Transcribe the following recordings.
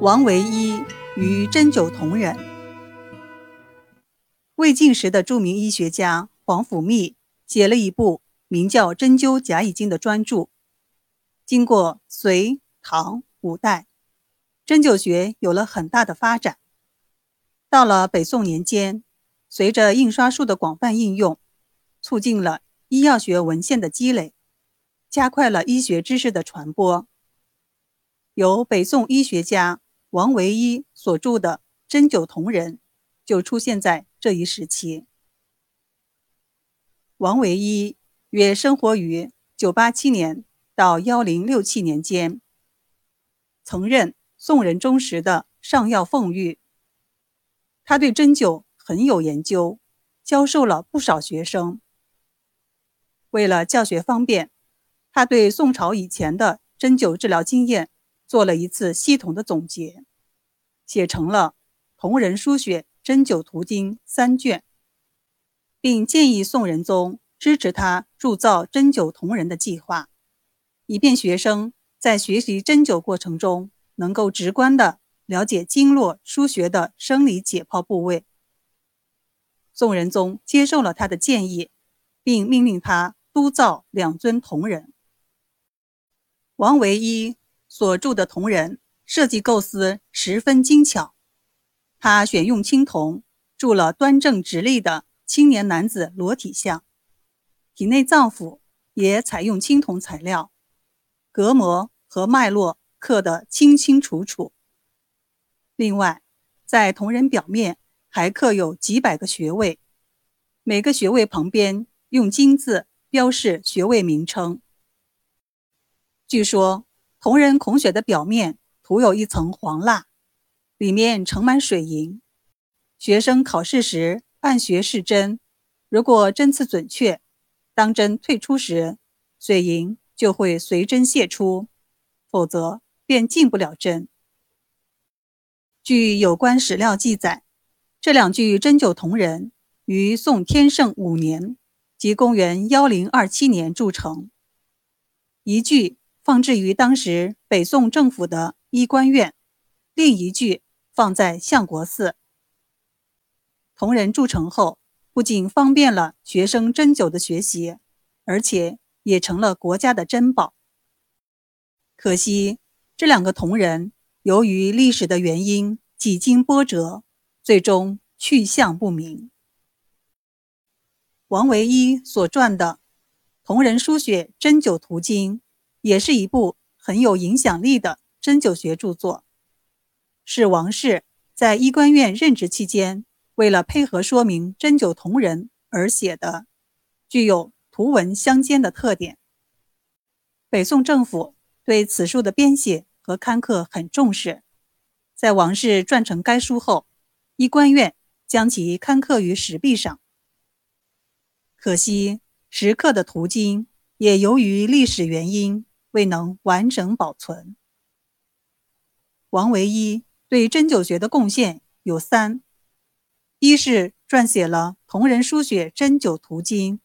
王维一与针灸同人。魏晋时的著名医学家皇甫谧写了一部名叫《针灸甲乙经》的专著。经过隋、唐、五代，针灸学有了很大的发展。到了北宋年间，随着印刷术的广泛应用，促进了医药学文献的积累，加快了医学知识的传播。由北宋医学家。王维一所著的《针灸同人》就出现在这一时期。王维一约生活于987年到1067年间，曾任宋仁宗时的上药奉御。他对针灸很有研究，教授了不少学生。为了教学方便，他对宋朝以前的针灸治疗经验。做了一次系统的总结，写成了《同人书写针灸图经》三卷，并建议宋仁宗支持他铸造针灸同人的计划，以便学生在学习针灸过程中能够直观地了解经络腧穴的生理解剖部位。宋仁宗接受了他的建议，并命令他督造两尊铜人。王维一。所著的铜人设计构思十分精巧，他选用青铜铸了端正直立的青年男子裸体像，体内脏腑也采用青铜材料，隔膜和脉络刻得清清楚楚。另外，在铜人表面还刻有几百个穴位，每个穴位旁边用金字标示穴位名称。据说。铜人孔穴的表面涂有一层黄蜡，里面盛满水银。学生考试时按穴试针，如果针刺准确，当针退出时，水银就会随针泄出；否则便进不了针。据有关史料记载，这两具针灸铜人于宋天圣五年，即公元幺零二七年铸成，一具。放置于当时北宋政府的医官院，另一具放在相国寺。铜人铸成后，不仅方便了学生针灸的学习，而且也成了国家的珍宝。可惜这两个铜人由于历史的原因几经波折，最终去向不明。王维一所撰的《铜人书写针灸图经》。也是一部很有影响力的针灸学著作，是王氏在医官院任职期间，为了配合说明针灸同人而写的，具有图文相间的特点。北宋政府对此书的编写和刊刻很重视，在王氏撰成该书后，医官院将其刊刻于石壁上。可惜石刻的图经也由于历史原因。未能完整保存。王维一对针灸学的贡献有三：一是撰写了《同人书写针灸图经》，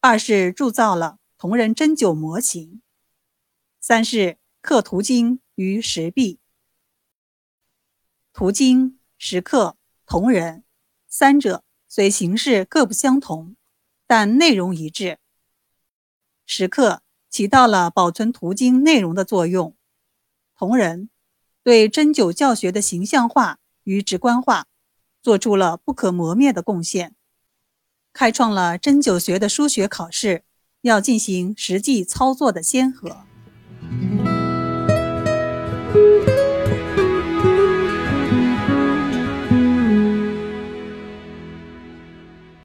二是铸造了同人针灸模型，三是刻图经于石壁。图经、石刻、同人三者虽形式各不相同，但内容一致。石刻。起到了保存图经内容的作用。同人对针灸教学的形象化与直观化做出了不可磨灭的贡献，开创了针灸学的书学考试要进行实际操作的先河。